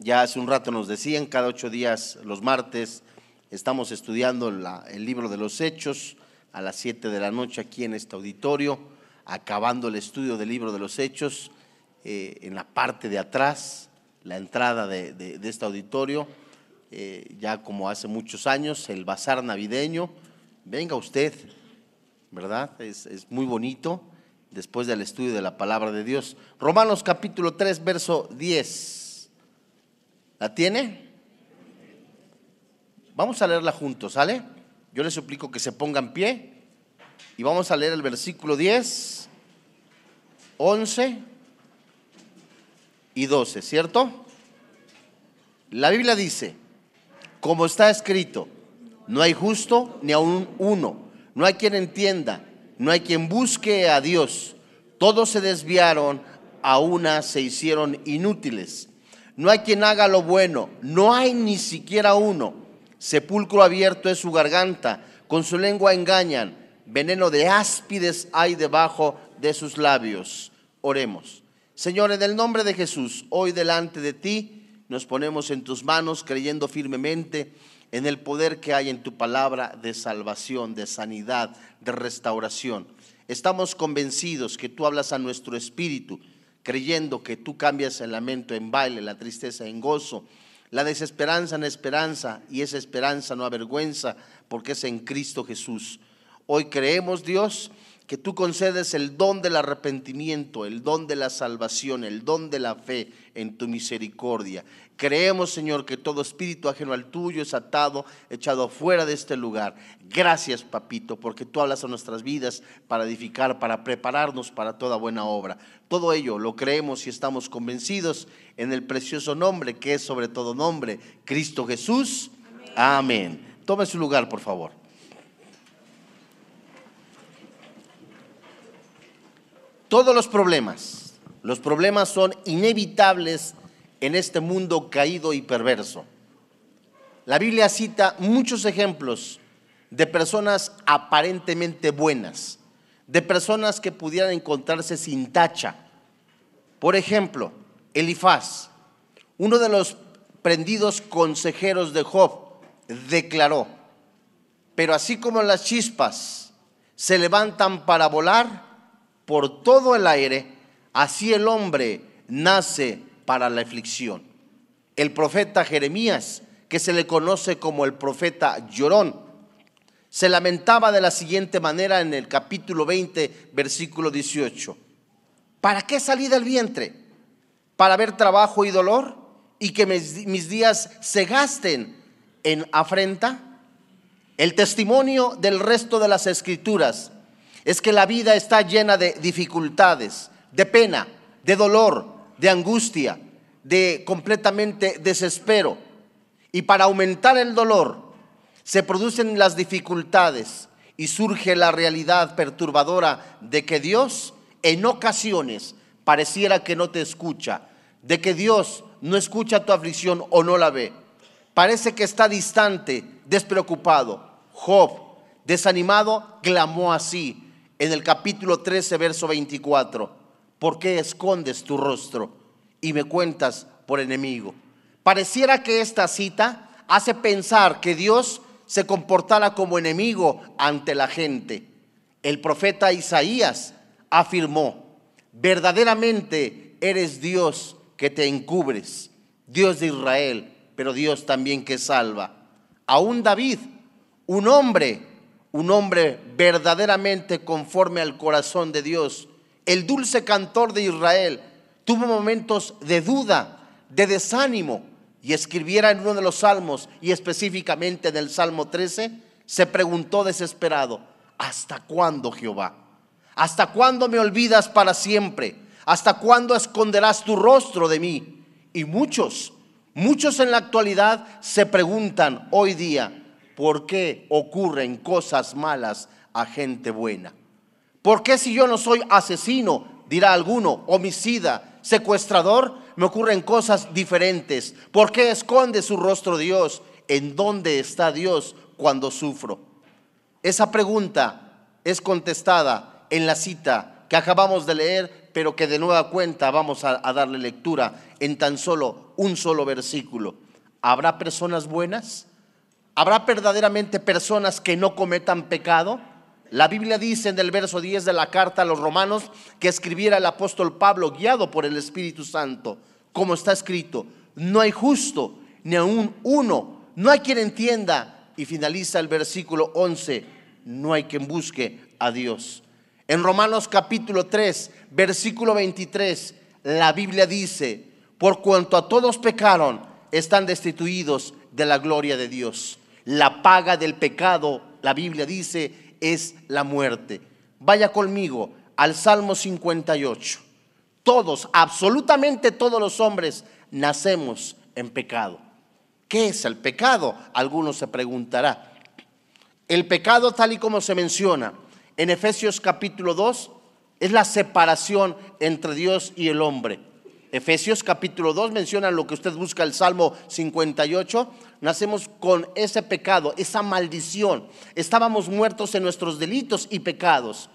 Ya hace un rato nos decían, cada ocho días, los martes, estamos estudiando el libro de los Hechos a las siete de la noche aquí en este auditorio, acabando el estudio del libro de los Hechos eh, en la parte de atrás, la entrada de, este auditorio, eh, ya como hace muchos años, el bazar navideño. Venga usted, ¿verdad? Es, es muy bonito después del estudio de la palabra de Dios. Romanos capítulo 3, verso 10. ¿La tiene? Vamos a leerla juntos, ¿sale? Yo les suplico que se pongan pie y vamos a leer el versículo 10, 11 y 12, ¿cierto? La Biblia dice, como está escrito, no hay justo ni aún uno, no hay quien entienda, no hay quien busque a Dios. Todos se desviaron, a una se hicieron inútiles no hay quien haga lo bueno, no hay ni siquiera uno. Sepulcro abierto es su garganta, con su lengua engañan, veneno de áspides hay debajo de sus labios. Oremos. Señor, en el nombre de Jesús, hoy delante de ti nos ponemos en tus manos creyendo firmemente en el poder que hay en tu palabra de salvación, de sanidad, de restauración. Estamos convencidos que tú hablas a nuestro espíritu creyendo que tú cambias el lamento en baile, la tristeza en gozo, la desesperanza en esperanza y esa esperanza no avergüenza porque es en Cristo Jesús. Hoy creemos, Dios, que tú concedes el don del arrepentimiento, el don de la salvación, el don de la fe en tu misericordia. Creemos, Señor, que todo espíritu ajeno al tuyo es atado, echado fuera de este lugar. Gracias, papito, porque tú hablas a nuestras vidas para edificar, para prepararnos para toda buena obra. Todo ello lo creemos y estamos convencidos en el precioso nombre que es sobre todo nombre, Cristo Jesús. Amén. Tome su lugar, por favor. Todos los problemas, los problemas son inevitables en este mundo caído y perverso. La Biblia cita muchos ejemplos de personas aparentemente buenas, de personas que pudieran encontrarse sin tacha. Por ejemplo, Elifaz, uno de los prendidos consejeros de Job, declaró, pero así como las chispas se levantan para volar, por todo el aire, así el hombre nace para la aflicción. El profeta Jeremías, que se le conoce como el profeta llorón, se lamentaba de la siguiente manera en el capítulo 20, versículo 18. ¿Para qué salí del vientre? ¿Para ver trabajo y dolor? ¿Y que mis días se gasten en afrenta? El testimonio del resto de las escrituras es que la vida está llena de dificultades, de pena, de dolor, de angustia, de completamente desespero. Y para aumentar el dolor se producen las dificultades y surge la realidad perturbadora de que Dios en ocasiones pareciera que no te escucha, de que Dios no escucha tu aflicción o no la ve. Parece que está distante, despreocupado. Job, desanimado, clamó así en el capítulo 13, verso 24, ¿por qué escondes tu rostro y me cuentas por enemigo? Pareciera que esta cita hace pensar que Dios se comportara como enemigo ante la gente. El profeta Isaías afirmó, verdaderamente eres Dios que te encubres, Dios de Israel, pero Dios también que salva. Aún David, un hombre un hombre verdaderamente conforme al corazón de Dios, el dulce cantor de Israel, tuvo momentos de duda, de desánimo, y escribiera en uno de los salmos, y específicamente en el Salmo 13, se preguntó desesperado, ¿hasta cuándo Jehová? ¿Hasta cuándo me olvidas para siempre? ¿Hasta cuándo esconderás tu rostro de mí? Y muchos, muchos en la actualidad se preguntan hoy día, ¿por qué ocurren cosas malas a gente buena? ¿Por qué si yo no soy asesino, dirá alguno, homicida, secuestrador, me ocurren cosas diferentes? ¿Por qué esconde su rostro Dios? ¿En dónde está Dios cuando sufro? Esa pregunta es contestada en la cita que acabamos de leer, pero que de nueva cuenta vamos a, a darle lectura en tan solo un solo versículo. ¿Habrá personas buenas? ¿Habrá verdaderamente personas que no cometan pecado? La Biblia dice en el verso 10 de la carta a los romanos que escribiera el apóstol Pablo guiado por el Espíritu Santo, como está escrito, no hay justo ni aún uno, no hay quien entienda. Y finaliza el versículo 11, no hay quien busque a Dios. En Romanos capítulo 3, versículo 23, la Biblia dice, por cuanto a todos pecaron, están destituidos de la gloria de Dios. La paga del pecado, la Biblia dice, es la muerte. Vaya conmigo al Salmo 58. Todos, absolutamente todos los hombres, nacemos en pecado. ¿Qué es el pecado? Algunos se preguntará. El pecado, tal y como se menciona en Efesios capítulo 2, es la separación entre Dios y el hombre. Efesios capítulo 2 menciona lo que usted busca, el Salmo 58. Nacemos con ese pecado, esa maldición. Estábamos muertos en nuestros delitos y pecados.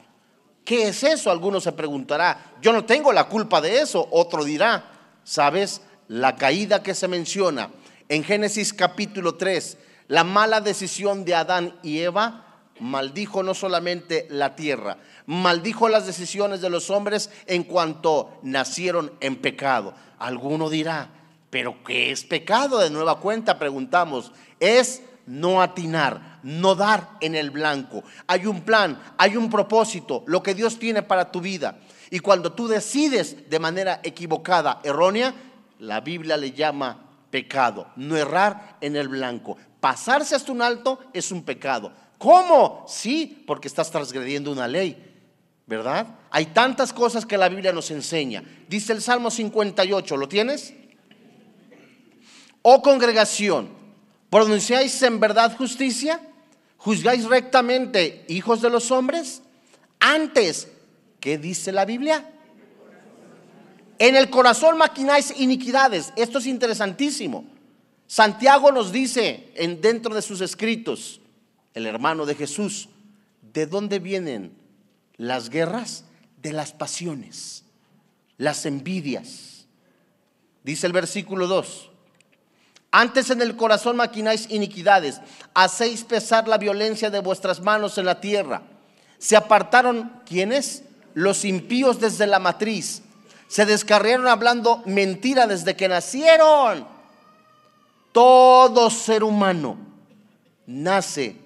¿Qué es eso? Algunos se preguntará. Yo no tengo la culpa de eso. Otro dirá, ¿sabes? La caída que se menciona en Génesis capítulo 3, la mala decisión de Adán y Eva maldijo no solamente la tierra, maldijo las decisiones de los hombres en cuanto nacieron en pecado. Alguno dirá, pero ¿qué es pecado? De nueva cuenta preguntamos, es no atinar, no dar en el blanco. Hay un plan, hay un propósito, lo que Dios tiene para tu vida. Y cuando tú decides de manera equivocada, errónea, la Biblia le llama pecado. No errar en el blanco. Pasarse hasta un alto es un pecado. ¿Cómo? Sí, porque estás transgrediendo una ley. ¿verdad? Hay tantas cosas que la Biblia nos enseña. Dice el Salmo 58, ¿lo tienes? Oh congregación, ¿pronunciáis en verdad justicia? ¿Juzgáis rectamente hijos de los hombres? Antes, ¿qué dice la Biblia? En el corazón maquináis iniquidades. Esto es interesantísimo. Santiago nos dice en, dentro de sus escritos, el hermano de Jesús, ¿de dónde vienen las guerras de las pasiones, las envidias. Dice el versículo 2. Antes en el corazón maquináis iniquidades, hacéis pesar la violencia de vuestras manos en la tierra. Se apartaron, ¿quiénes? Los impíos desde la matriz. Se descarriaron hablando mentira desde que nacieron. Todo ser humano nace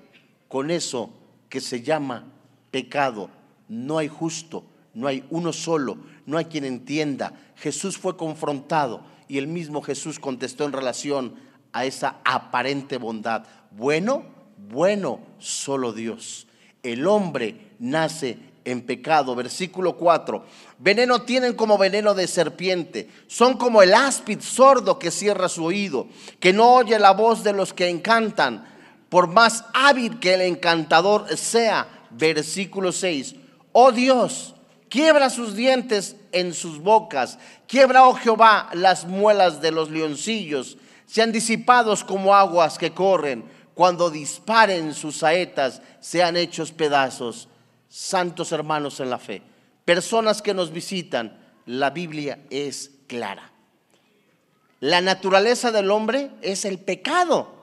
con eso que se llama pecado no hay justo, no hay uno solo, no hay quien entienda. Jesús fue confrontado y el mismo Jesús contestó en relación a esa aparente bondad. Bueno, bueno, solo Dios. El hombre nace en pecado. Versículo 4. Veneno tienen como veneno de serpiente. Son como el áspid sordo que cierra su oído, que no oye la voz de los que encantan. Por más hábil que el encantador sea. Versículo 6 oh Dios, quiebra sus dientes en sus bocas, quiebra, oh Jehová, las muelas de los leoncillos, sean disipados como aguas que corren, cuando disparen sus saetas, sean hechos pedazos. Santos hermanos en la fe, personas que nos visitan, la Biblia es clara. La naturaleza del hombre es el pecado.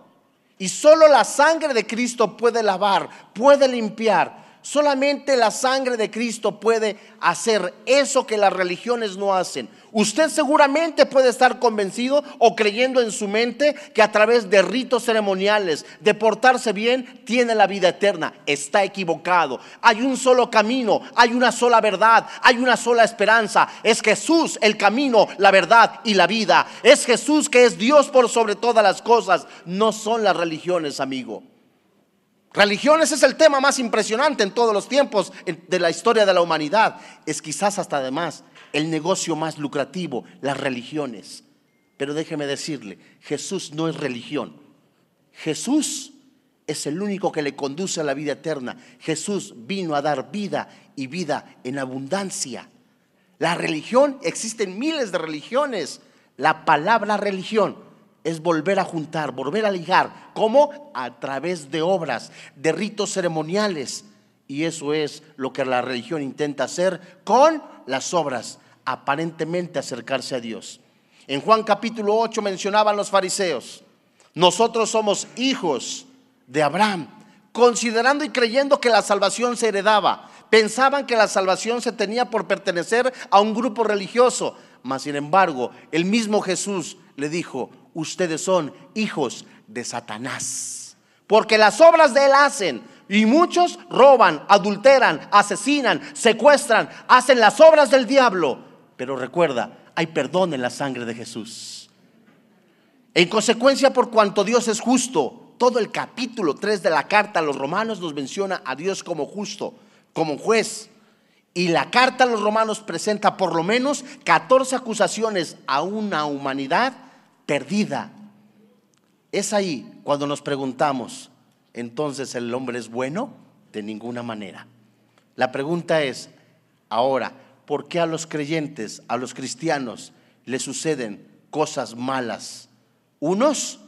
Y solo la sangre de Cristo puede lavar, puede limpiar, Solamente la sangre de Cristo puede hacer eso que las religiones no hacen. Usted seguramente puede estar convencido o creyendo en su mente que a través de ritos ceremoniales, de portarse bien, tiene la vida eterna. Está equivocado. Hay un solo camino, hay una sola verdad, hay una sola esperanza. Es Jesús el camino, la verdad y la vida. Es Jesús que es Dios por sobre todas las cosas. No son las religiones, amigo. Religiones es el tema más impresionante en todos los tiempos de la historia de la humanidad. Es quizás hasta además el negocio más lucrativo, las religiones. Pero déjeme decirle, Jesús no es religión. Jesús es el único que le conduce a la vida eterna. Jesús vino a dar vida y vida en abundancia. La religión, existen miles de religiones. La palabra religión es volver a juntar, volver a ligar. ¿Cómo? A través de obras, de ritos ceremoniales. Y eso es lo que la religión intenta hacer con las obras. aparentemente acercarse a Dios. En Juan capítulo 8 mencionaban los fariseos, nosotros somos hijos de Abraham, considerando y creyendo que la salvación se heredaba. Pensaban que la salvación se tenía por pertenecer a un grupo religioso, mas sin embargo, el mismo Jesús le dijo, ustedes son hijos de Satanás, porque las obras de él hacen, y muchos roban, adulteran, asesinan, secuestran, hacen las obras del diablo. Pero recuerda, hay perdón en la sangre de Jesús. En consecuencia, por cuanto Dios es justo, todo el capítulo 3 de la carta a los romanos nos menciona a Dios como justo, como juez. Y la carta a los romanos presenta por lo menos 14 acusaciones a una humanidad perdida. Es ahí cuando nos preguntamos, entonces el hombre es bueno? De ninguna manera. La pregunta es, ahora, ¿por qué a los creyentes, a los cristianos, les suceden cosas malas? Unos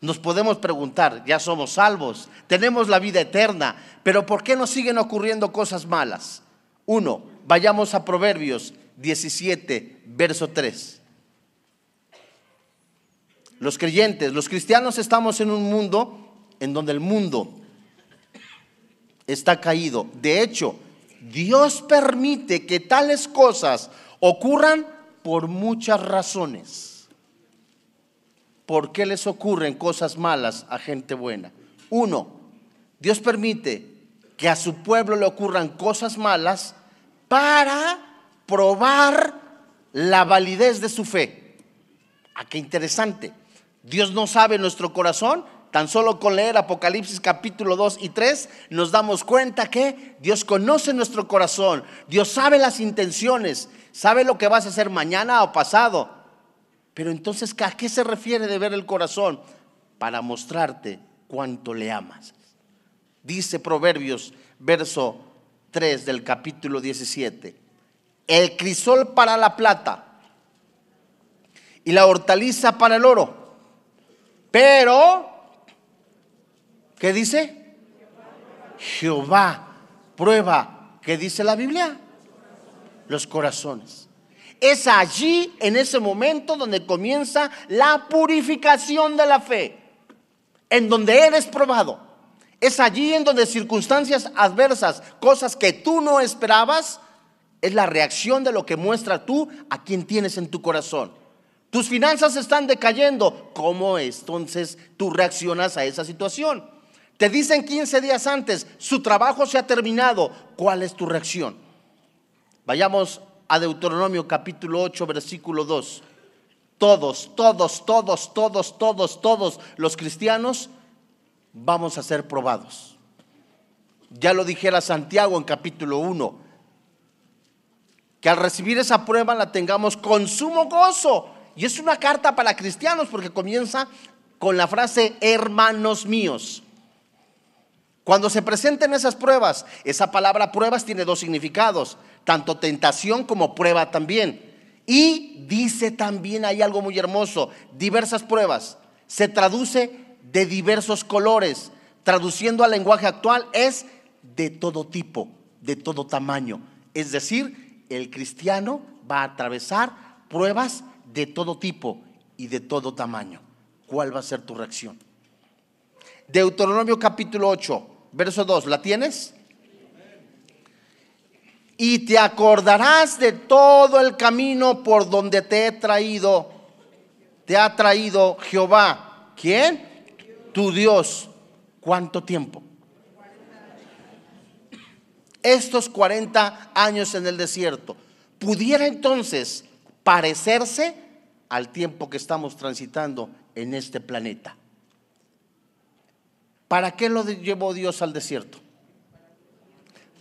nos podemos preguntar, ya somos salvos, tenemos la vida eterna, pero ¿por qué nos siguen ocurriendo cosas malas? Uno, vayamos a Proverbios 17, verso 3. Los creyentes, los cristianos estamos en un mundo en donde el mundo está caído. De hecho, Dios permite que tales cosas ocurran por muchas razones. ¿Por qué les ocurren cosas malas a gente buena? Uno, Dios permite que a su pueblo le ocurran cosas malas para probar la validez de su fe. ¿A ah, qué interesante? Dios no sabe nuestro corazón, Tan solo con leer Apocalipsis capítulo 2 y 3 nos damos cuenta que Dios conoce nuestro corazón, Dios sabe las intenciones, sabe lo que vas a hacer mañana o pasado. Pero entonces, ¿a qué se refiere de ver el corazón? Para mostrarte cuánto le amas. Dice Proverbios, verso 3 del capítulo 17, el crisol para la plata y la hortaliza para el oro. Pero ¿Qué dice? Jehová prueba. ¿Qué dice la Biblia? Los corazones. Es allí, en ese momento, donde comienza la purificación de la fe, en donde eres probado. Es allí en donde circunstancias adversas, cosas que tú no esperabas, es la reacción de lo que muestra tú a quien tienes en tu corazón. Tus finanzas están decayendo. ¿Cómo entonces tú reaccionas a esa situación? Te dicen 15 días antes, su trabajo se ha terminado. ¿Cuál es tu reacción? Vayamos a Deuteronomio capítulo 8, versículo 2. Todos, todos, todos, todos, todos, todos los cristianos vamos a ser probados. Ya lo dijera Santiago en capítulo 1, que al recibir esa prueba la tengamos con sumo gozo. Y es una carta para cristianos porque comienza con la frase hermanos míos. Cuando se presenten esas pruebas, esa palabra pruebas tiene dos significados, tanto tentación como prueba también. Y dice también, hay algo muy hermoso, diversas pruebas. Se traduce de diversos colores. Traduciendo al lenguaje actual es de todo tipo, de todo tamaño. Es decir, el cristiano va a atravesar pruebas de todo tipo y de todo tamaño. ¿Cuál va a ser tu reacción? Deuteronomio capítulo 8, verso 2, ¿la tienes? Y te acordarás de todo el camino por donde te he traído, te ha traído Jehová. ¿Quién? Tu Dios. ¿Cuánto tiempo? Estos 40 años en el desierto. ¿Pudiera entonces parecerse al tiempo que estamos transitando en este planeta? ¿Para qué lo llevó Dios al desierto?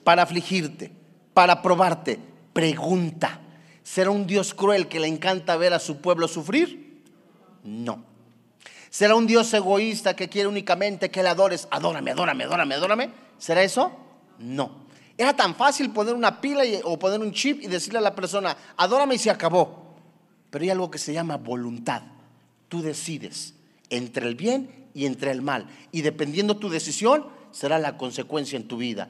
Para afligirte, para probarte. Pregunta, ¿será un Dios cruel que le encanta ver a su pueblo sufrir? No. ¿Será un Dios egoísta que quiere únicamente que le adores? Adórame, adórame, adórame, adórame. ¿Será eso? No. Era tan fácil poner una pila o poner un chip y decirle a la persona, adórame y se acabó. Pero hay algo que se llama voluntad. Tú decides entre el bien y entre el mal. Y dependiendo tu decisión, será la consecuencia en tu vida.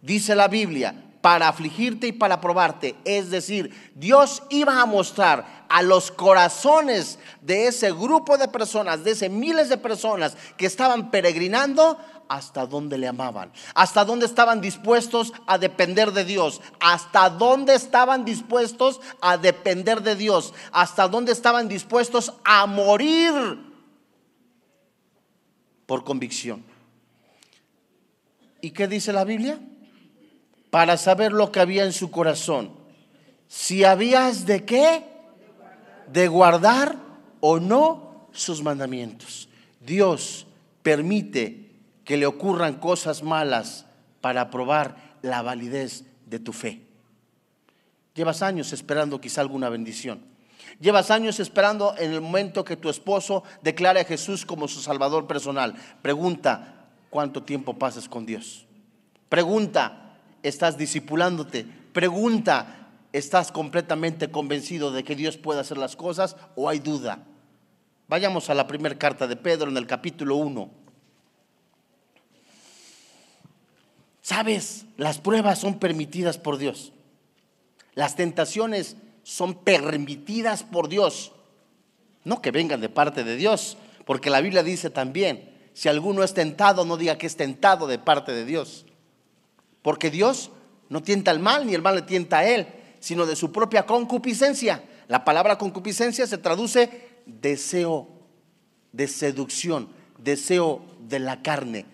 Dice la Biblia, para afligirte y para probarte. Es decir, Dios iba a mostrar a los corazones de ese grupo de personas, de ese miles de personas que estaban peregrinando, hasta dónde le amaban, hasta dónde estaban dispuestos a depender de Dios, hasta dónde estaban dispuestos a depender de Dios, hasta dónde estaban dispuestos a morir por convicción. ¿Y qué dice la Biblia? Para saber lo que había en su corazón. Si habías de qué? De guardar o no sus mandamientos. Dios permite que le ocurran cosas malas para probar la validez de tu fe. Llevas años esperando quizá alguna bendición. Llevas años esperando en el momento que tu esposo declare a Jesús como su Salvador personal. Pregunta, ¿cuánto tiempo pasas con Dios? Pregunta, ¿estás discipulándote? Pregunta, ¿estás completamente convencido de que Dios puede hacer las cosas o hay duda? Vayamos a la primera carta de Pedro en el capítulo 1. Sabes, las pruebas son permitidas por Dios. Las tentaciones son permitidas por Dios. No que vengan de parte de Dios, porque la Biblia dice también, si alguno es tentado, no diga que es tentado de parte de Dios. Porque Dios no tienta el mal, ni el mal le tienta a él, sino de su propia concupiscencia. La palabra concupiscencia se traduce deseo de seducción, deseo de la carne.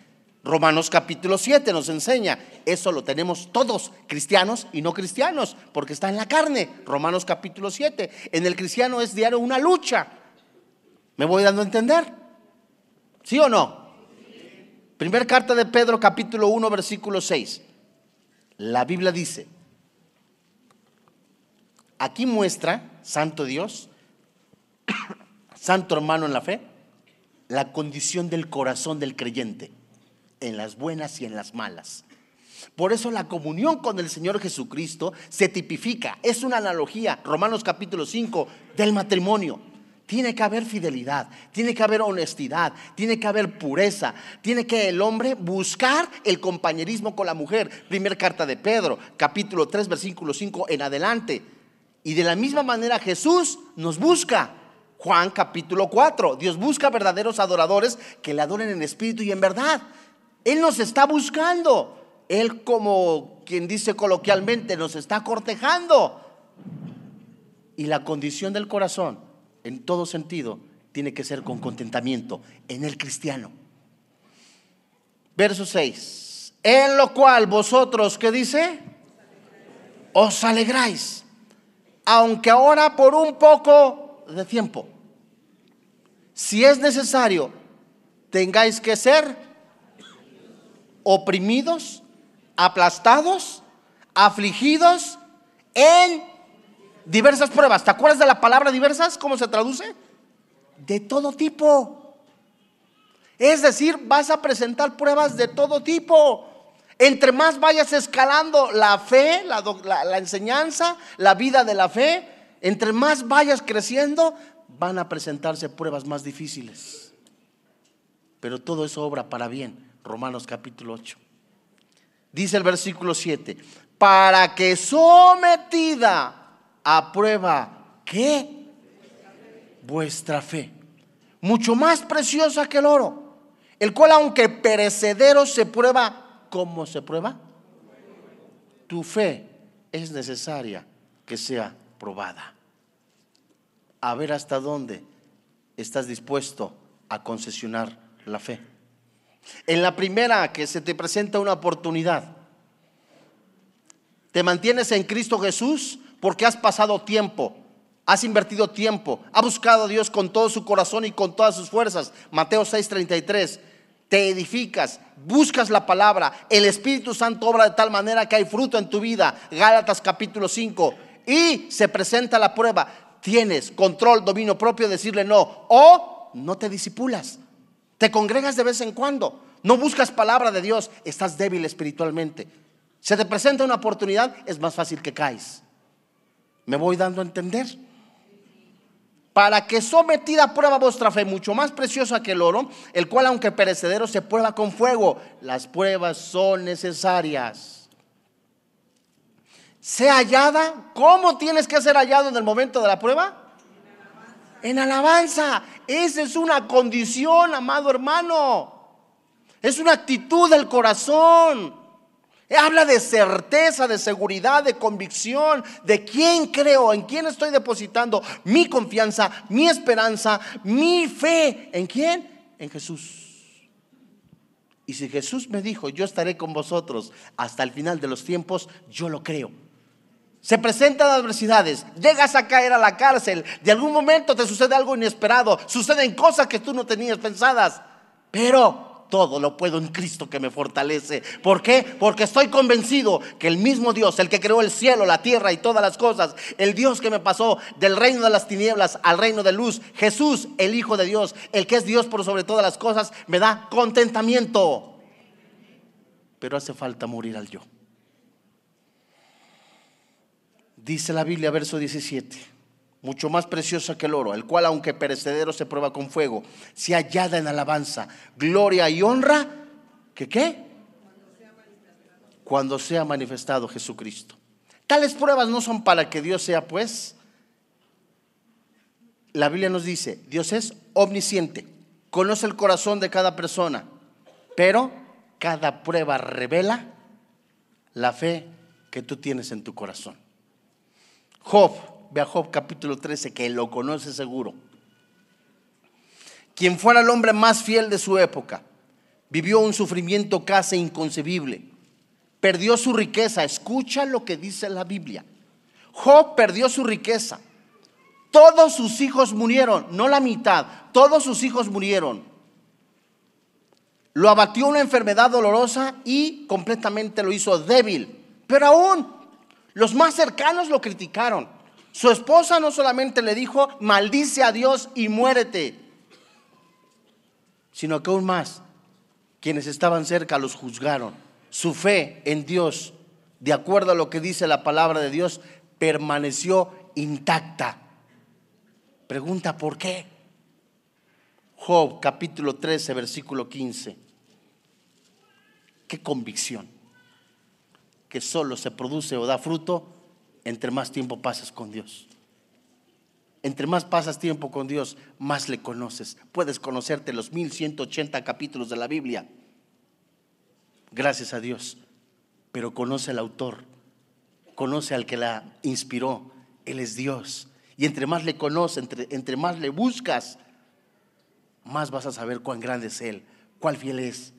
Romanos capítulo 7 nos enseña, eso lo tenemos todos, cristianos y no cristianos, porque está en la carne. Romanos capítulo 7. En el cristiano es diario una lucha. ¿Me voy dando a entender? ¿Sí o no? Primer carta de Pedro capítulo 1 versículo 6. La Biblia dice, aquí muestra, Santo Dios, Santo hermano en la fe, la condición del corazón del creyente en las buenas y en las malas. Por eso la comunión con el Señor Jesucristo se tipifica, es una analogía, Romanos capítulo 5, del matrimonio. Tiene que haber fidelidad, tiene que haber honestidad, tiene que haber pureza, tiene que el hombre buscar el compañerismo con la mujer. Primer carta de Pedro, capítulo 3, versículo 5 en adelante. Y de la misma manera Jesús nos busca. Juan capítulo 4, Dios busca verdaderos adoradores que le adoren en espíritu y en verdad. Él nos está buscando. Él como quien dice coloquialmente, nos está cortejando. Y la condición del corazón, en todo sentido, tiene que ser con contentamiento en el cristiano. Verso 6. En lo cual vosotros, ¿qué dice? Os alegráis. Aunque ahora por un poco de tiempo. Si es necesario, tengáis que ser oprimidos, aplastados, afligidos en diversas pruebas. ¿Te acuerdas de la palabra diversas? ¿Cómo se traduce? De todo tipo. Es decir, vas a presentar pruebas de todo tipo. Entre más vayas escalando la fe, la, enseñanza, la vida de la fe, entre más vayas creciendo, van a presentarse pruebas más difíciles. Pero todo eso obra para bien. Romanos capítulo 8. Dice el versículo 7, para que sometida a prueba, ¿qué? Vuestra fe, mucho más preciosa que el oro, el cual aunque perecedero se prueba, ¿cómo se prueba? Tu fe es necesaria que sea probada. A ver hasta dónde estás dispuesto a concesionar la fe. En la primera que se te presenta una oportunidad, te mantienes en Cristo Jesús porque has pasado tiempo, has invertido tiempo, has buscado a Dios con todo su corazón y con todas sus fuerzas. Mateo 6:33. Te edificas, buscas la palabra, el Espíritu Santo obra de tal manera que hay fruto en tu vida. Gálatas capítulo 5. Y se presenta la prueba. Tienes control, dominio propio, decirle no. O no te disipulas. Te congregas de vez en cuando. No buscas palabra de Dios. Estás débil espiritualmente. Se te presenta una oportunidad, es más fácil que caes. ¿Me voy dando a entender? Para que sometida a prueba vuestra fe, mucho más preciosa que el oro, el cual aunque perecedero se prueba con fuego. Las pruebas son necesarias. sea hallada. ¿Cómo tienes que ser hallado en el momento de la prueba? En alabanza. Esa es una condición, amado hermano. Es una actitud del corazón. Habla de certeza, de seguridad, de convicción, de quién creo, en quién estoy depositando mi confianza, mi esperanza, mi fe. ¿En quién? En Jesús. Y si Jesús me dijo, yo estaré con vosotros hasta el final de los tiempos, yo lo creo. Se presentan adversidades, llegas a caer a la cárcel, de algún momento te sucede algo inesperado, suceden cosas que tú no tenías pensadas, pero todo lo puedo en Cristo que me fortalece. ¿Por qué? Porque estoy convencido que el mismo Dios, el que creó el cielo, la tierra y todas las cosas, el Dios que me pasó del reino de las tinieblas al reino de luz, Jesús, el Hijo de Dios, el que es Dios por sobre todas las cosas, me da contentamiento. Pero hace falta morir al yo. Dice la Biblia, verso 17, mucho más preciosa que el oro, el cual aunque perecedero se prueba con fuego, se hallada en alabanza, gloria y honra, ¿que qué? Cuando sea manifestado Jesucristo. Tales pruebas no son para que Dios sea pues. La Biblia nos dice, Dios es omnisciente, conoce el corazón de cada persona, pero cada prueba revela la fe que tú tienes en tu corazón. Job, ve a Job capítulo 13, que lo conoce seguro. Quien fuera el hombre más fiel de su época, vivió un sufrimiento casi inconcebible, perdió su riqueza. Escucha lo que dice la Biblia. Job perdió su riqueza. Todos sus hijos murieron, no la mitad, todos sus hijos murieron. Lo abatió una enfermedad dolorosa y completamente lo hizo débil. Pero aún los más cercanos lo criticaron. Su esposa no solamente le dijo, maldice a Dios y muérete, sino que aún más, quienes estaban cerca los juzgaron. Su fe en Dios, de acuerdo a lo que dice la palabra de Dios, permaneció intacta. Pregunta, ¿por qué? Job capítulo 13, versículo 15. Qué convicción que solo se produce o da fruto entre más tiempo pasas con Dios. Entre más pasas tiempo con Dios, más le conoces. Puedes conocerte los 1180 capítulos de la Biblia. Gracias a Dios. Pero conoce al autor, conoce al que la inspiró. Él es Dios. Y entre más le conoces, entre, entre más le buscas, más vas a saber cuán grande es Él, cuál fiel es.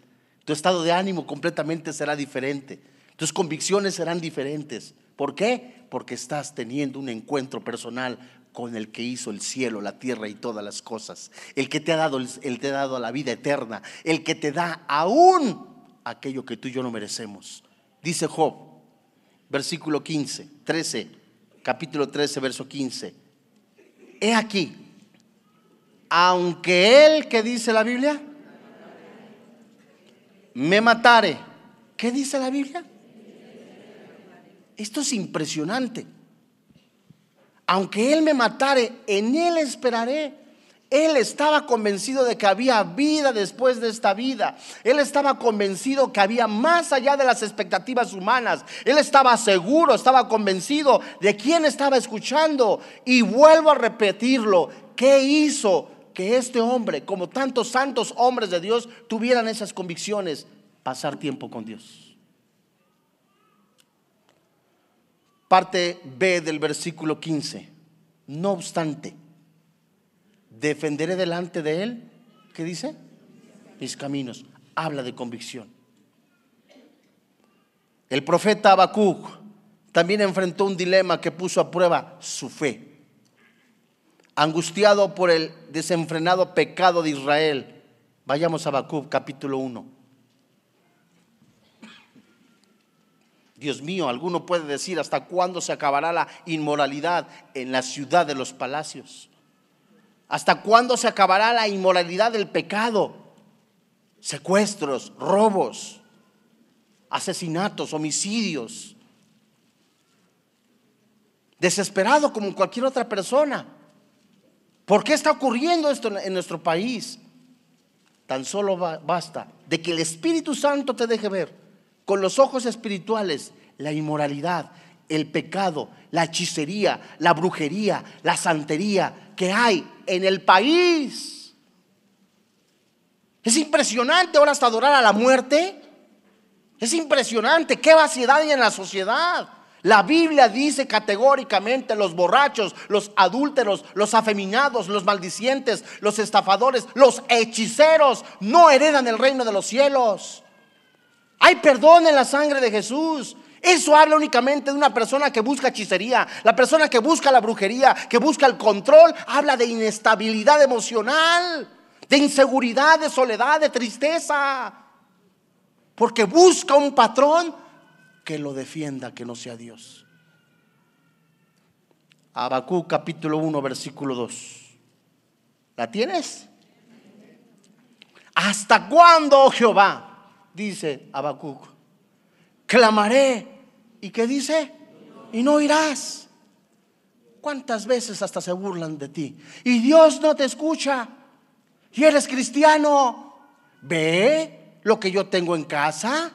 Tu estado de ánimo completamente será diferente tus convicciones serán diferentes. ¿Por qué? Porque estás teniendo un encuentro personal con el que hizo el cielo, la tierra y todas las cosas. El que te ha dado, el te ha dado la vida eterna. El que te da aún aquello que tú y yo no merecemos. Dice Job, versículo 15, 13, capítulo 13, verso 15. He aquí, aunque él, que dice la Biblia? Me matare. ¿Qué dice la Biblia? Esto es impresionante. Aunque Él me matare, en Él esperaré. Él estaba convencido de que había vida después de esta vida. Él estaba convencido que había más allá de las expectativas humanas. Él estaba seguro, estaba convencido de quién estaba escuchando. Y vuelvo a repetirlo. ¿Qué hizo que este hombre, como tantos santos hombres de Dios, tuvieran esas convicciones? Pasar tiempo con Dios. Parte B del versículo 15. No obstante, defenderé delante de él, ¿qué dice? Mis caminos. Habla de convicción. El profeta Habacuc también enfrentó un dilema que puso a prueba su fe. Angustiado por el desenfrenado pecado de Israel. Vayamos a Habacuc capítulo 1. Dios mío, alguno puede decir hasta cuándo se acabará la inmoralidad en la ciudad de los palacios. ¿Hasta cuándo se acabará la inmoralidad del pecado? Secuestros, robos, asesinatos, homicidios. Desesperado como cualquier otra persona. ¿Por qué está ocurriendo esto en nuestro país? Tan solo basta de que el Espíritu Santo te deje ver con los ojos espirituales la inmoralidad el pecado, la hechicería, la brujería, la santería que hay en el país. Es impresionante ahora hasta adorar a la muerte. Es impresionante qué vaciedad hay en la sociedad. La Biblia dice categóricamente los borrachos, los adúlteros, los afeminados, los maldicientes, los estafadores, los hechiceros no heredan el reino de los cielos. Hay perdón en la sangre de Jesús. Eso habla únicamente de una persona que busca hechicería, la persona que busca la brujería, que busca el control, habla de inestabilidad emocional, de inseguridad, de soledad, de tristeza, porque busca un patrón que lo defienda, que no sea Dios. Habacuc capítulo 1, versículo 2. ¿La tienes? ¿Hasta cuándo, oh Jehová? Dice Habacuc clamaré. ¿Y qué dice? Y no irás. ¿Cuántas veces hasta se burlan de ti? Y Dios no te escucha. Y eres cristiano. Ve lo que yo tengo en casa.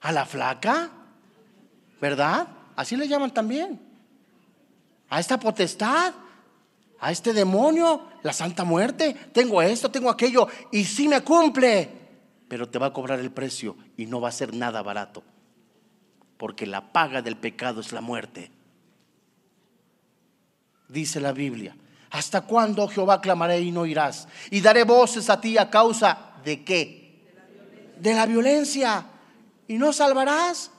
A la flaca. ¿Verdad? Así le llaman también. A esta potestad. A este demonio. La santa muerte. Tengo esto, tengo aquello. Y si me cumple pero te va a cobrar el precio y no va a ser nada barato, porque la paga del pecado es la muerte. Dice la Biblia, ¿hasta cuándo Jehová clamaré y no irás? Y daré voces a ti a causa de qué? De la violencia. ¿Y no salvarás?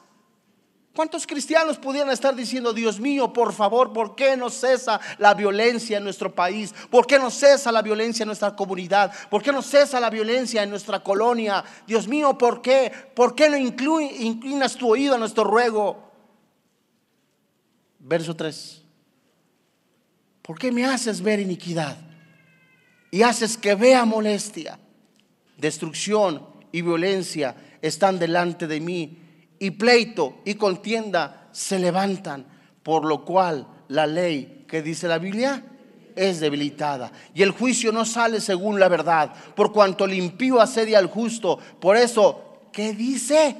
¿Cuántos cristianos pudieran estar diciendo, Dios mío, por favor, ¿por qué no cesa la violencia en nuestro país? ¿Por qué no cesa la violencia en nuestra comunidad? ¿Por qué no cesa la violencia en nuestra colonia? Dios mío, ¿por qué? ¿Por qué no inclinas tu oído a nuestro ruego? Verso 3. ¿Por qué me haces ver iniquidad? Y haces que vea molestia. Destrucción y violencia están delante de mí y pleito y contienda se levantan, por lo cual la ley que dice la Biblia es debilitada y el juicio no sale según la verdad, por cuanto el impío asedia al justo. Por eso, ¿qué dice?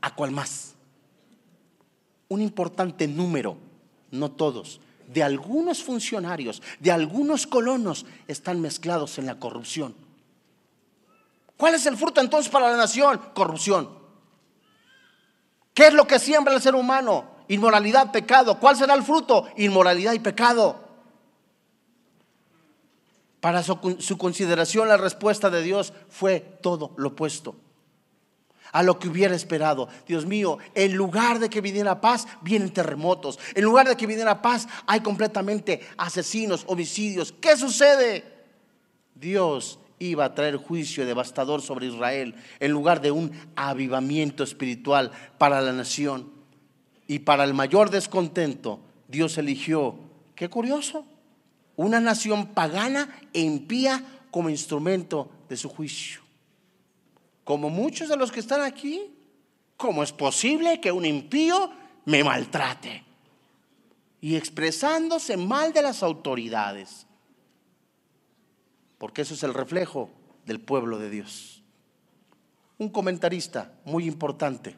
¿A cuál más? Un importante número, no todos, de algunos funcionarios, de algunos colonos están mezclados en la corrupción. ¿Cuál es el fruto entonces para la nación? Corrupción. ¿Qué es lo que siembra el ser humano? Inmoralidad, pecado. ¿Cuál será el fruto? Inmoralidad y pecado. Para su, consideración la respuesta de Dios fue todo lo opuesto a lo que hubiera esperado. Dios mío, en lugar de que viniera paz, vienen terremotos. En lugar de que viniera paz, hay completamente asesinos, homicidios. ¿Qué sucede? Dios iba a traer juicio devastador sobre Israel en lugar de un avivamiento espiritual para la nación. Y para el mayor descontento, Dios eligió, qué curioso, una nación pagana e impía como instrumento de su juicio. Como muchos de los que están aquí, ¿cómo es posible que un impío me maltrate? Y expresándose mal de las autoridades porque eso es el reflejo del pueblo de Dios. Un comentarista muy importante,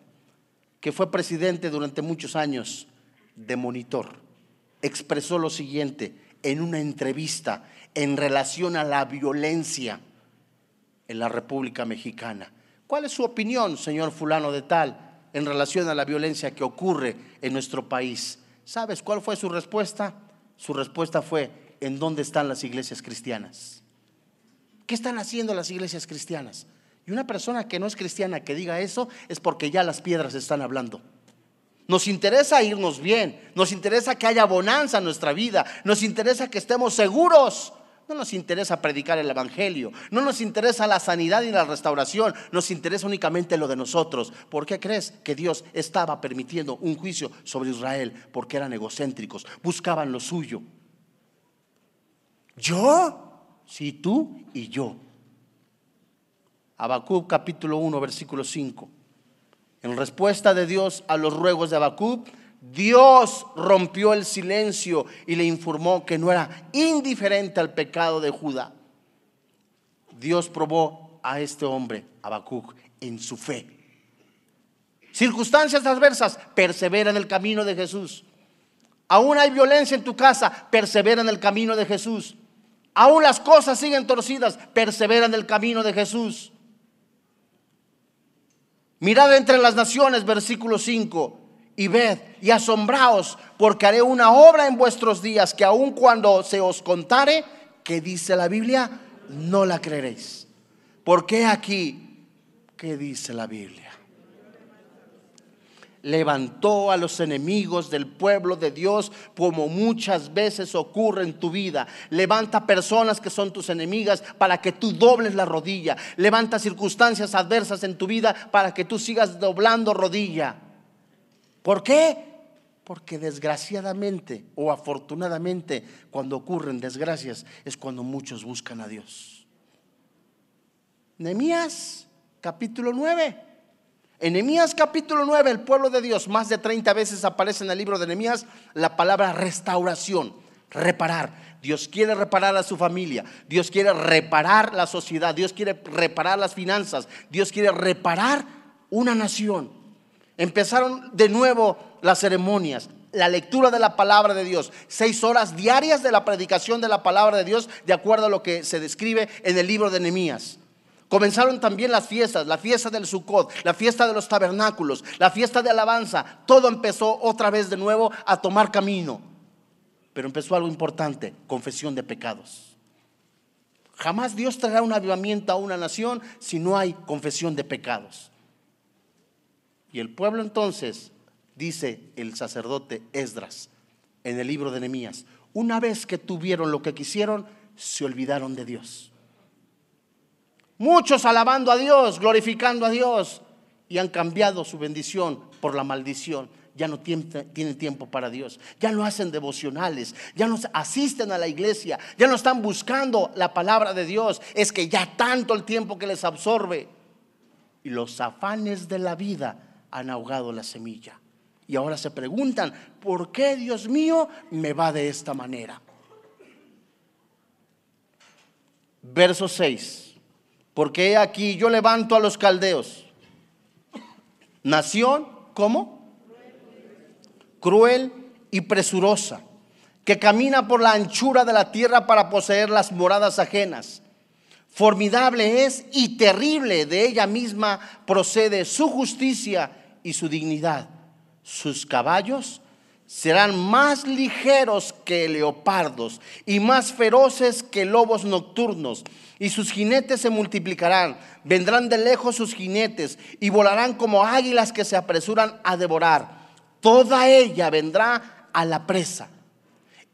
que fue presidente durante muchos años de Monitor, expresó lo siguiente en una entrevista en relación a la violencia en la República Mexicana. ¿Cuál es su opinión, señor fulano de tal, en relación a la violencia que ocurre en nuestro país? ¿Sabes cuál fue su respuesta? Su respuesta fue, ¿en dónde están las iglesias cristianas? ¿Qué están haciendo las iglesias cristianas? Y una persona que no es cristiana que diga eso es porque ya las piedras están hablando. Nos interesa irnos bien, nos interesa que haya bonanza en nuestra vida, nos interesa que estemos seguros. No nos interesa predicar el Evangelio, no nos interesa la sanidad y la restauración, nos interesa únicamente lo de nosotros. ¿Por qué crees que Dios estaba permitiendo un juicio sobre Israel? Porque eran egocéntricos, buscaban lo suyo. ¿Yo? Si tú y yo. Habacuc capítulo 1, versículo 5. En respuesta de Dios a los ruegos de Habacuc, Dios rompió el silencio y le informó que no era indiferente al pecado de Judá. Dios probó a este hombre, Habacuc, en su fe. Circunstancias adversas, persevera en el camino de Jesús. Aún hay violencia en tu casa, persevera en el camino de Jesús. Aún las cosas siguen torcidas, persevera en el camino de Jesús. Mirad entre las naciones, versículo 5, y ved y asombraos, porque haré una obra en vuestros días que aun cuando se os contare, que dice la Biblia, no la creeréis. ¿Por qué aquí? ¿Qué dice la Biblia? Levantó a los enemigos del pueblo de Dios como muchas veces ocurre en tu vida. Levanta personas que son tus enemigas para que tú dobles la rodilla. Levanta circunstancias adversas en tu vida para que tú sigas doblando rodilla. ¿Por qué? Porque desgraciadamente o afortunadamente cuando ocurren desgracias es cuando muchos buscan a Dios. Nehemías capítulo 9. En Nehemías capítulo 9, el pueblo de Dios, más de 30 veces aparece en el libro de Nehemías la palabra restauración, reparar. Dios quiere reparar a su familia, Dios quiere reparar la sociedad, Dios quiere reparar las finanzas, Dios quiere reparar una nación. Empezaron de nuevo las ceremonias, la lectura de la palabra de Dios, seis horas diarias de la predicación de la palabra de Dios, de acuerdo a lo que se describe en el libro de Nehemías. Comenzaron también las fiestas, la fiesta del Sukkot, la fiesta de los tabernáculos, la fiesta de alabanza. Todo empezó otra vez de nuevo a tomar camino. Pero empezó algo importante, confesión de pecados. Jamás Dios traerá un avivamiento a una nación si no hay confesión de pecados. Y el pueblo entonces, dice el sacerdote Esdras en el libro de Nehemías, una vez que tuvieron lo que quisieron, se olvidaron de Dios. Muchos alabando a Dios, glorificando a Dios y han cambiado su bendición por la maldición. Ya no tienen tiempo para Dios, ya no hacen devocionales, ya no asisten a la iglesia, ya no están buscando la palabra de Dios. Es que ya tanto el tiempo que les absorbe. Y los afanes de la vida han ahogado la semilla. Y ahora se preguntan, ¿por qué Dios mío me va de esta manera? Verso 6. Porque aquí yo levanto a los caldeos. Nación, ¿cómo? Cruel y presurosa, que camina por la anchura de la tierra para poseer las moradas ajenas. Formidable es y terrible de ella misma procede su justicia y su dignidad. Sus caballos serán más ligeros que leopardos y más feroces que lobos nocturnos y sus jinetes se multiplicarán. Vendrán de lejos sus jinetes y volarán como águilas que se apresuran a devorar. Toda ella vendrá a la presa.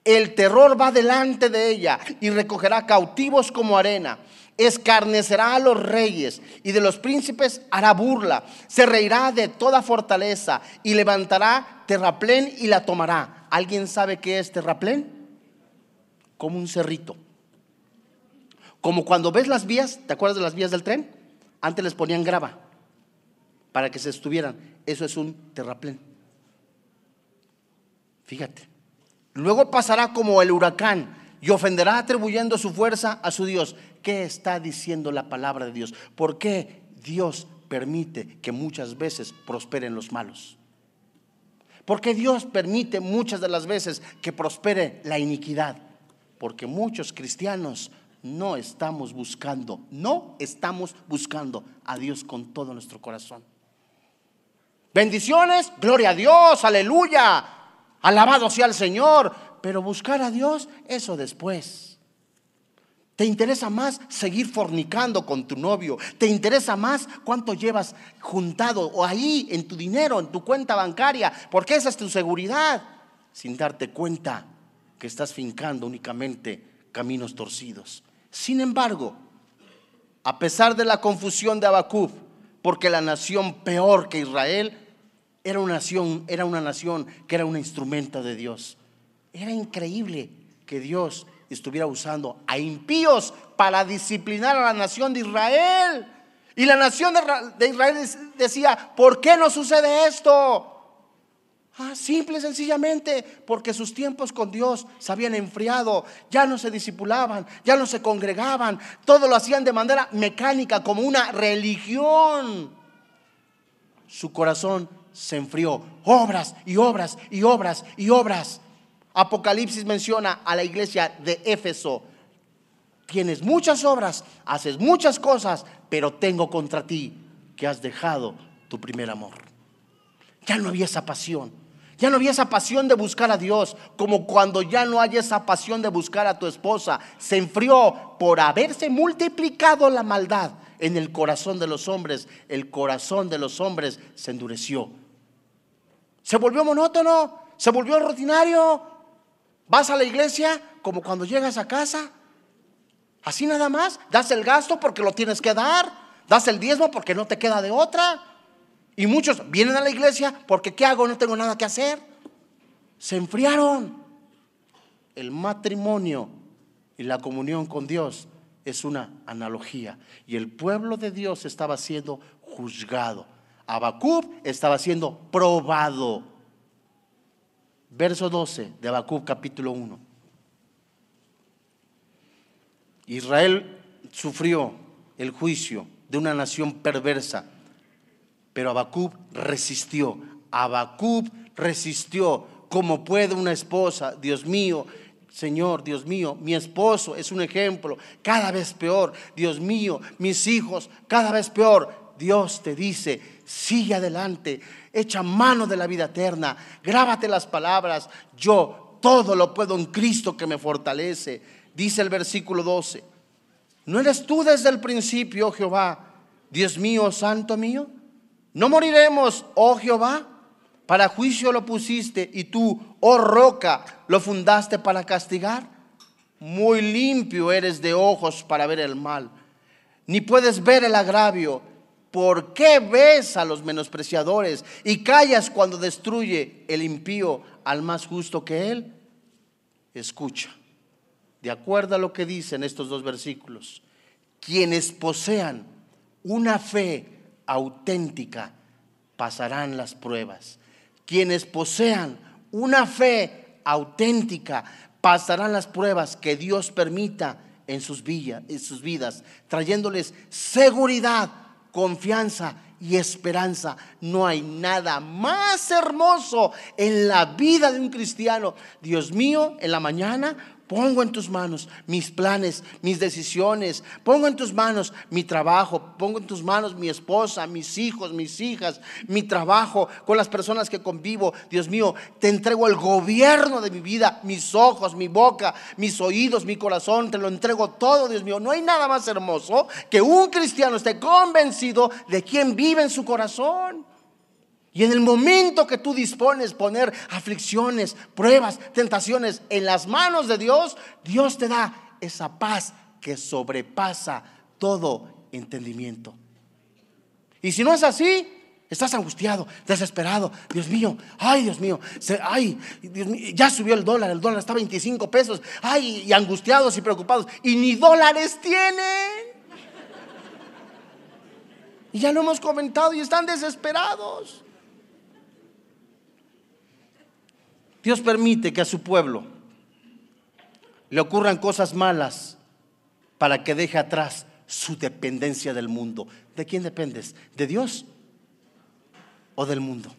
El terror va delante de ella y recogerá cautivos como arena. Escarnecerá a los reyes y de los príncipes hará burla. Se reirá de toda fortaleza y levantará terraplén y la tomará. ¿Alguien sabe qué es terraplén? Como un cerrito. Como cuando ves las vías, ¿te acuerdas de las vías del tren? Antes les ponían grava para que se estuvieran. Eso es un terraplén. Fíjate. Luego pasará como el huracán y ofenderá atribuyendo su fuerza a su Dios. ¿Qué está diciendo la palabra de Dios? ¿Por qué Dios permite que muchas veces prosperen los malos? ¿Por qué Dios permite muchas de las veces que prospere la iniquidad? Porque muchos cristianos no estamos buscando, no estamos buscando a Dios con todo nuestro corazón. Bendiciones, gloria a Dios, aleluya, alabado sea el Señor, pero buscar a Dios, eso después. ¿Te interesa más seguir fornicando con tu novio? ¿Te interesa más cuánto llevas juntado o ahí en tu dinero, en tu cuenta bancaria? Porque esa es tu seguridad, sin darte cuenta que estás fincando únicamente caminos torcidos. Sin embargo, a pesar de la confusión de Abacub, porque la nación peor que Israel era una nación, era una nación que era un instrumento de Dios. Era increíble que Dios estuviera usando a impíos para disciplinar a la nación de Israel. Y la nación de Israel decía, ¿por qué no sucede esto? Ah, simple sencillamente porque sus tiempos con Dios se habían enfriado, ya no se disipulaban, ya no se congregaban, todo lo hacían de manera mecánica, como una religión. su corazón se enfrió. Obras y obras y obras y obras. Apocalipsis menciona a la iglesia de Éfeso. Tienes muchas obras, haces muchas cosas, pero tengo contra ti que has dejado tu primer amor. Ya no había esa pasión. Ya no había esa pasión de buscar a Dios, como cuando ya no hay esa pasión de buscar a tu esposa. Se enfrió por haberse multiplicado la maldad en el corazón de los hombres. El corazón de los hombres se endureció. Se volvió monótono, se volvió rutinario. Vas a la iglesia como cuando llegas a casa. Así nada más. Das el gasto porque lo tienes que dar. Das el diezmo porque no te queda de otra. Y muchos vienen a la iglesia porque ¿qué hago? No tengo nada que hacer. Se enfriaron. El matrimonio y la comunión con Dios es una analogía. Y el pueblo de Dios estaba siendo juzgado. Abacub estaba siendo probado. Verso 12 de Abacub capítulo 1. Israel sufrió el juicio de una nación perversa pero Abacub resistió. Abacub resistió. Como puede una esposa, Dios mío, Señor, Dios mío, mi esposo es un ejemplo, cada vez peor. Dios mío, mis hijos, cada vez peor. Dios te dice, sigue adelante, echa mano de la vida eterna, grábate las palabras, yo todo lo puedo en Cristo que me fortalece. Dice el versículo 12, ¿no eres tú desde el principio, Jehová, Dios mío, santo mío? No moriremos, oh Jehová, para juicio lo pusiste y tú, oh roca, lo fundaste para castigar. Muy limpio eres de ojos para ver el mal, ni puedes ver el agravio. ¿Por qué ves a los menospreciadores y callas cuando destruye el impío al más justo que él? Escucha, de acuerdo a lo que dicen estos dos versículos, quienes posean una fe auténtica pasarán las pruebas. Quienes posean una fe auténtica pasarán las pruebas que Dios permita en sus, en sus vidas, trayéndoles seguridad, confianza y esperanza. No hay nada más hermoso en la vida de un cristiano. Dios mío, en la mañana Pongo en tus manos mis planes, mis decisiones. Pongo en tus manos mi trabajo. Pongo en tus manos mi esposa, mis hijos, mis hijas, mi trabajo con las personas que convivo. Dios mío, te entrego el gobierno de mi vida, mis ojos, mi boca, mis oídos, mi corazón. Te lo entrego todo, Dios mío. No hay nada más hermoso que un cristiano esté convencido de quién vive en su corazón. Y en el momento que tú dispones poner aflicciones, pruebas, tentaciones en las manos de Dios, Dios te da esa paz que sobrepasa todo entendimiento. Y si no es así, estás angustiado, desesperado. Dios mío, ay Dios mío, ay, ya subió el dólar, el dólar está a 25 pesos. Ay, y angustiados y preocupados. Y ni dólares tienen. Y ya lo hemos comentado y están desesperados. Dios permite que a su pueblo le ocurran cosas malas para que deje atrás su dependencia del mundo. ¿De quién dependes? ¿De Dios o del mundo?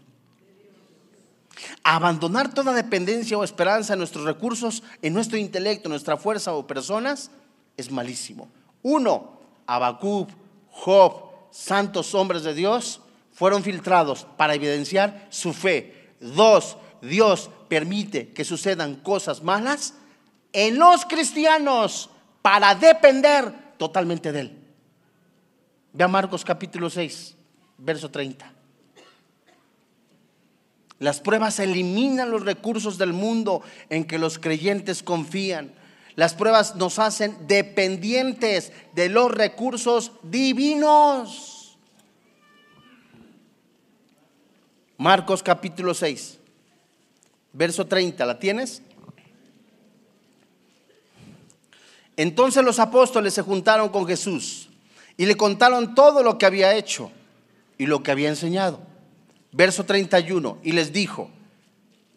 Abandonar toda dependencia o esperanza en nuestros recursos, en nuestro intelecto, en nuestra fuerza o personas es malísimo. Uno, Abacub, Job, santos hombres de Dios, fueron filtrados para evidenciar su fe. Dos, Dios permite que sucedan cosas malas en los cristianos para depender totalmente de Él. Ve a Marcos capítulo 6, verso 30. Las pruebas eliminan los recursos del mundo en que los creyentes confían. Las pruebas nos hacen dependientes de los recursos divinos. Marcos capítulo 6 verso 30, ¿la tienes? Entonces los apóstoles se juntaron con Jesús y le contaron todo lo que había hecho y lo que había enseñado. Verso 31, y les dijo,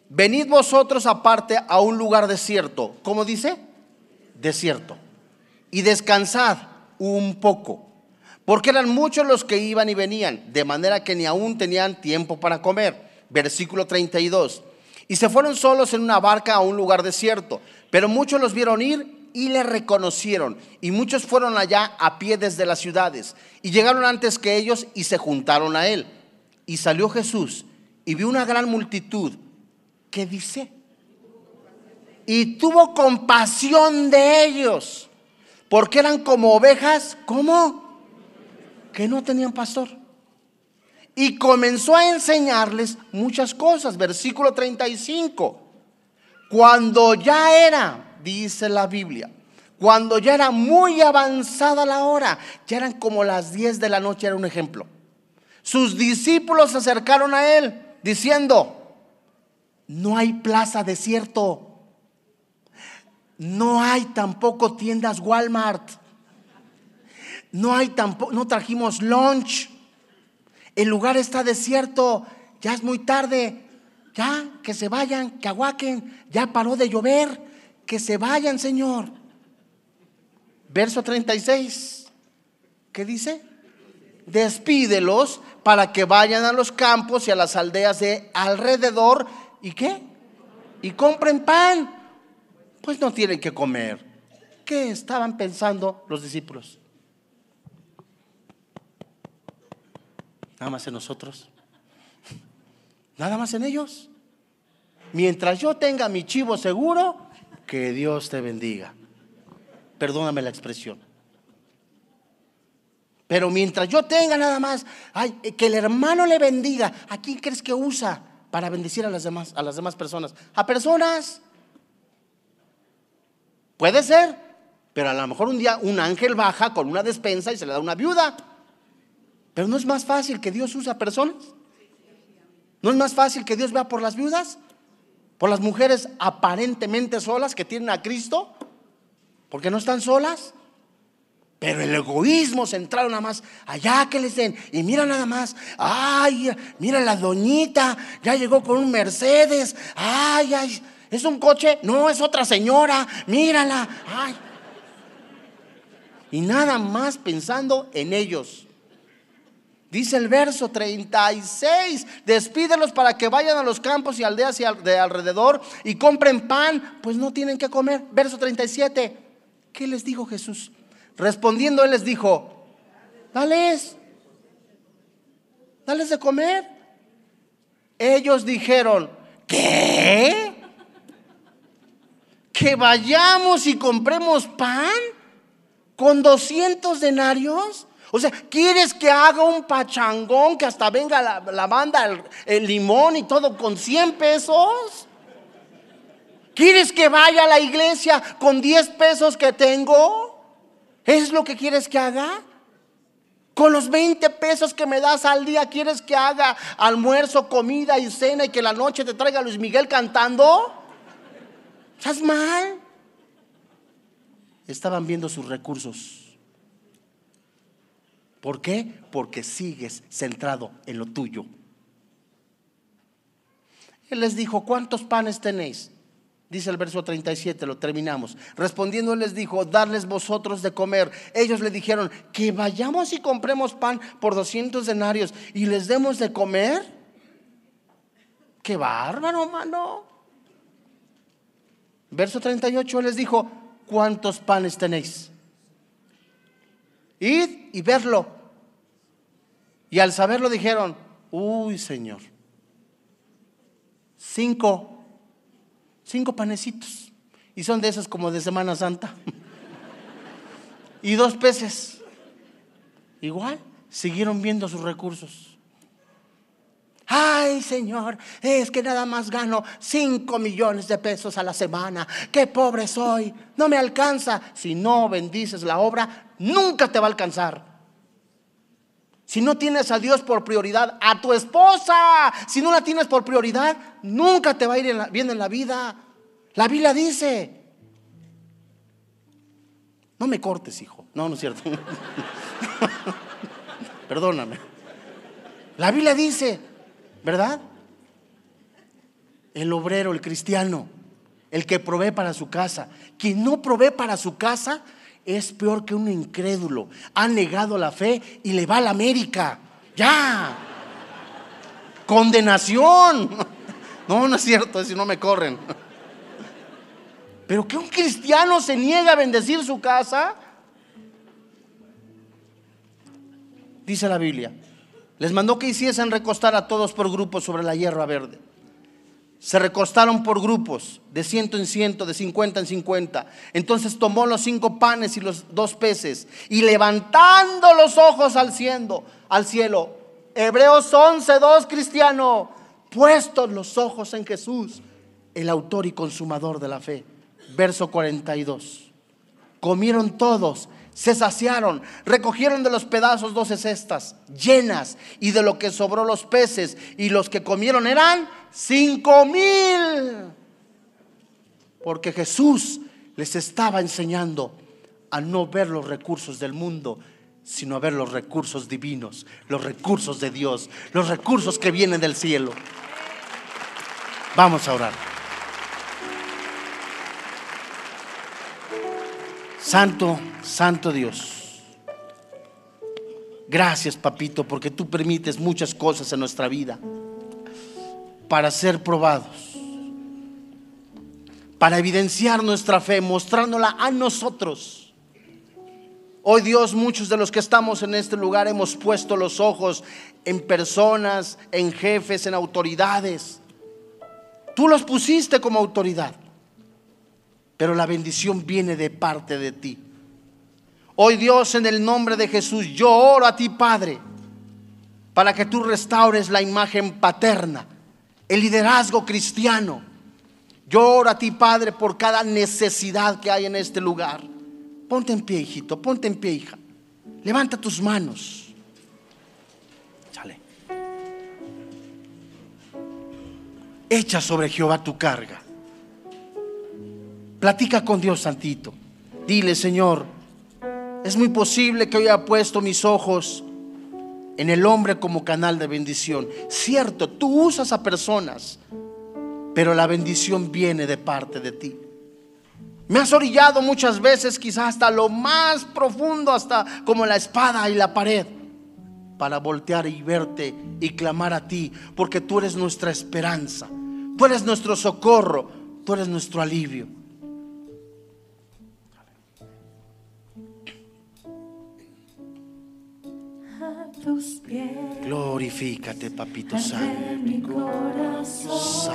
venid vosotros aparte a un lugar desierto, ¿cómo dice? Desierto, y descansad un poco, porque eran muchos los que iban y venían, de manera que ni aún tenían tiempo para comer. Versículo 32. Y se fueron solos en una barca a un lugar desierto, pero muchos los vieron ir y le reconocieron, y muchos fueron allá a pie desde las ciudades, y llegaron antes que ellos y se juntaron a él. Y salió Jesús y vio una gran multitud que dice, y tuvo compasión de ellos, porque eran como ovejas, ¿cómo? Que no tenían pastor. Y comenzó a enseñarles muchas cosas. Versículo 35. Cuando ya era, dice la Biblia, cuando ya era muy avanzada la hora, ya eran como las 10 de la noche, era un ejemplo. Sus discípulos se acercaron a él diciendo, no hay plaza desierto no hay tampoco tiendas Walmart. No hay tampoco, no trajimos lunch. El lugar está desierto. Ya es muy tarde. Ya, que se vayan, que aguaquen. Ya paró de llover. Que se vayan, Señor. Verso 36. ¿Qué dice? Despídelos para que vayan a los campos y a las aldeas de alrededor. ¿Y qué? Y compren pan pues no tienen que comer. ¿Qué estaban pensando los discípulos? Nada más en nosotros. Nada más en ellos. Mientras yo tenga mi chivo seguro, que Dios te bendiga. Perdóname la expresión. Pero mientras yo tenga nada más, ay, que el hermano le bendiga, ¿a quién crees que usa para bendecir a las demás, a las demás personas? A personas Puede ser, pero a lo mejor un día un ángel baja con una despensa y se le da una viuda. Pero no es más fácil que Dios use a personas. ¿No es más fácil que Dios vea por las viudas? ¿Por las mujeres aparentemente solas que tienen a Cristo? Porque no están solas. Pero el egoísmo central nada más, allá que les den. Y mira nada más, ay, mira la doñita, ya llegó con un Mercedes, ay, ay, ¿Es un coche? No, es otra señora. Mírala. Ay. Y nada más pensando en ellos. Dice el verso 36, despídelos para que vayan a los campos y aldeas de alrededor y compren pan, pues no tienen que comer. Verso 37, ¿qué les dijo Jesús? Respondiendo él les dijo, dales, dales de comer. Ellos dijeron, ¿qué? que vayamos y compremos pan con 200 denarios. O sea, ¿quieres que haga un pachangón que hasta venga la, banda, el, limón y todo con 100 pesos? ¿Quieres que vaya a la iglesia con 10 pesos que tengo? ¿Es lo que quieres que haga? Con los 20 pesos que me das al día, ¿quieres que haga almuerzo, comida y cena y que la noche te traiga Luis Miguel cantando? ¿Estás mal? Estaban viendo sus recursos. ¿Por qué? Porque sigues centrado en lo tuyo. Él les dijo, ¿cuántos panes tenéis? Dice el verso 37, lo terminamos. Respondiendo, él les dijo, darles vosotros de comer. Ellos le dijeron, que vayamos y compremos pan por 200 denarios y les demos de comer. Qué bárbaro, mano. Verso 38 les dijo, ¿cuántos panes tenéis? Id y verlo. Y al saberlo dijeron, uy Señor, cinco, cinco panecitos. Y son de esas como de Semana Santa. y dos peces. Igual, siguieron viendo sus recursos. Ay, Señor, es que nada más gano 5 millones de pesos a la semana. Qué pobre soy. No me alcanza. Si no bendices la obra, nunca te va a alcanzar. Si no tienes a Dios por prioridad, a tu esposa, si no la tienes por prioridad, nunca te va a ir bien en la vida. La Biblia dice, no me cortes, hijo. No, no es cierto. Perdóname. La Biblia dice, ¿verdad? El obrero, el cristiano, el que provee para su casa. Quien no provee para su casa, es peor que un incrédulo. Ha negado la fe y le va a la América. Ya. Condenación. No, no es cierto, si no me corren. Pero que un cristiano se niega a bendecir su casa, dice la Biblia. Les mandó que hiciesen recostar a todos por grupos sobre la hierba verde. Se recostaron por grupos, de ciento en ciento, de cincuenta en cincuenta. Entonces tomó los cinco panes y los dos peces y levantando los ojos al cielo, al cielo, Hebreos 11, 2, cristiano, puestos los ojos en Jesús, el autor y consumador de la fe. Verso 42. Comieron todos se saciaron, recogieron de los pedazos doce cestas llenas y de lo que sobró los peces y los que comieron eran cinco mil. Porque Jesús les estaba enseñando a no ver los recursos del mundo, sino a ver los recursos divinos, los recursos de Dios, los recursos que vienen del cielo. Vamos a orar. Santo, Santo Dios. Gracias, papito, porque tú permites muchas cosas en nuestra vida para ser probados, para evidenciar nuestra fe, mostrándola a nosotros. Hoy Dios, muchos de los que estamos en este lugar hemos puesto los ojos en personas, en jefes, en autoridades. Tú los pusiste como autoridad pero la bendición viene de parte de ti. Hoy Dios, en el nombre de Jesús, yo oro a ti, Padre, para que tú restaures la imagen paterna, el liderazgo cristiano. Yo oro a ti, Padre, por cada necesidad que hay en este lugar. Ponte en pie, hijito, ponte en pie, hija. Levanta tus manos. Sale. Echa sobre Jehová tu carga Platica con Dios Santito. Dile, Señor, es muy posible que hoy haya puesto mis ojos en el hombre como canal de bendición. Cierto, tú usas a personas, pero la bendición viene de parte de ti. Me has orillado muchas veces, quizás hasta lo más profundo, hasta como la espada y la pared, para voltear y verte y clamar a ti, porque tú eres nuestra esperanza, tú eres nuestro socorro, tú eres nuestro alivio. Tus pies. Glorifícate, papito santo. Mi corazón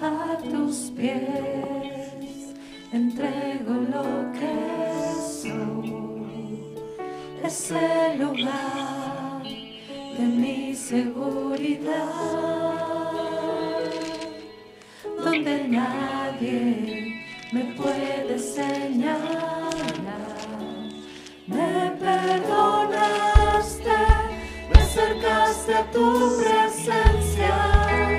a tus pies. Entrego lo que soy. Es el lugar de mi seguridad. Donde nadie me puede señalar me perdonaste, me acercaste a tu presencia.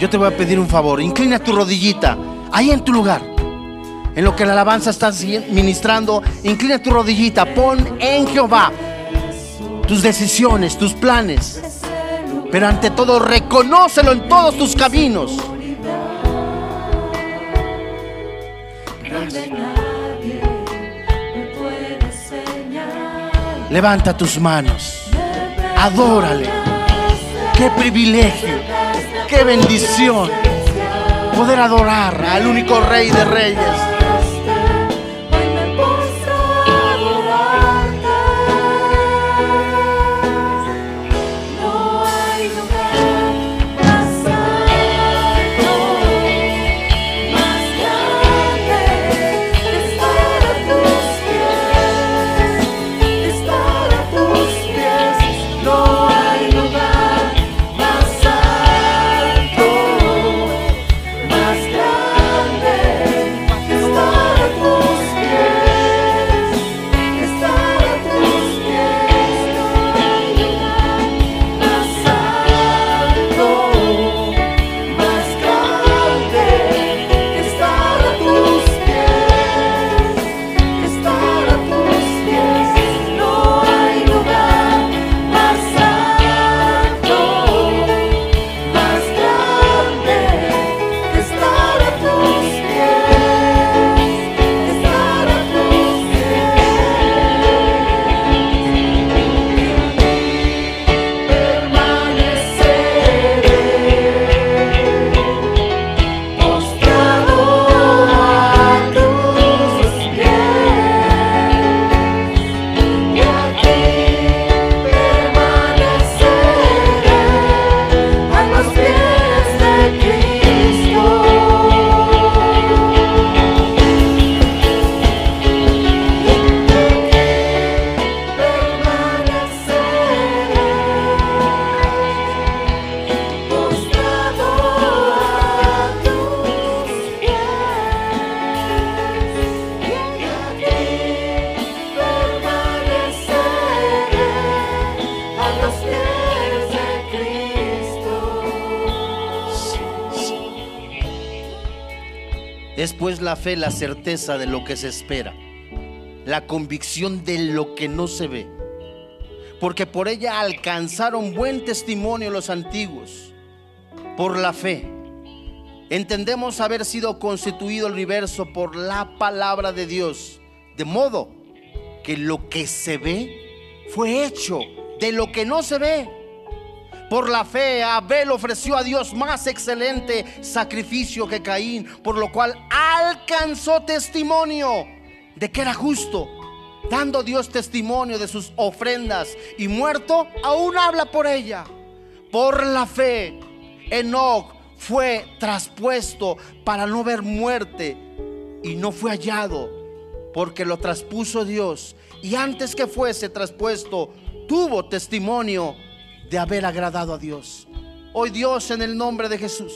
Yo te voy a pedir un favor. Inclina tu rodillita ahí en tu lugar. En lo que la alabanza está ministrando, inclina tu rodillita. Pon en Jehová tus decisiones, tus planes. Pero ante todo, reconócelo en todos tus caminos. Levanta tus manos. Adórale. Qué privilegio qué bendición poder adorar al único Rey de Reyes. Fe la certeza de lo que se espera, la convicción de lo que no se ve, porque por ella alcanzaron buen testimonio los antiguos. Por la fe entendemos haber sido constituido el universo por la palabra de Dios, de modo que lo que se ve fue hecho de lo que no se ve. Por la fe, Abel ofreció a Dios más excelente sacrificio que Caín, por lo cual alcanzó testimonio de que era justo, dando Dios testimonio de sus ofrendas y muerto, aún habla por ella. Por la fe, Enoch fue traspuesto para no ver muerte y no fue hallado porque lo traspuso Dios y antes que fuese traspuesto tuvo testimonio de haber agradado a Dios. Hoy Dios en el nombre de Jesús.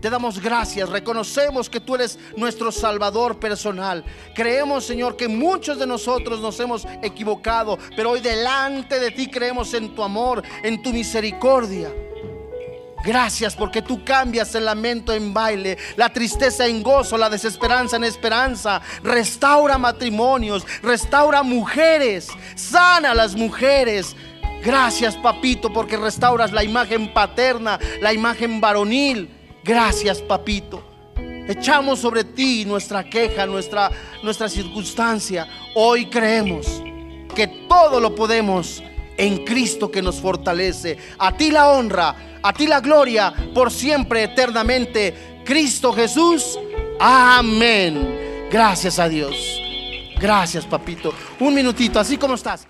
Te damos gracias, reconocemos que tú eres nuestro Salvador personal. Creemos, Señor, que muchos de nosotros nos hemos equivocado, pero hoy delante de ti creemos en tu amor, en tu misericordia. Gracias porque tú cambias el lamento en baile, la tristeza en gozo, la desesperanza en esperanza. Restaura matrimonios, restaura mujeres, sana a las mujeres. Gracias, papito, porque restauras la imagen paterna, la imagen varonil. Gracias, papito. Echamos sobre ti nuestra queja, nuestra, circunstancia. Hoy creemos que todo lo podemos en Cristo que nos fortalece. A ti la honra a ti la gloria por siempre, eternamente. Cristo Jesús. Amén. Gracias a Dios. Gracias, papito. Un minutito, así como estás.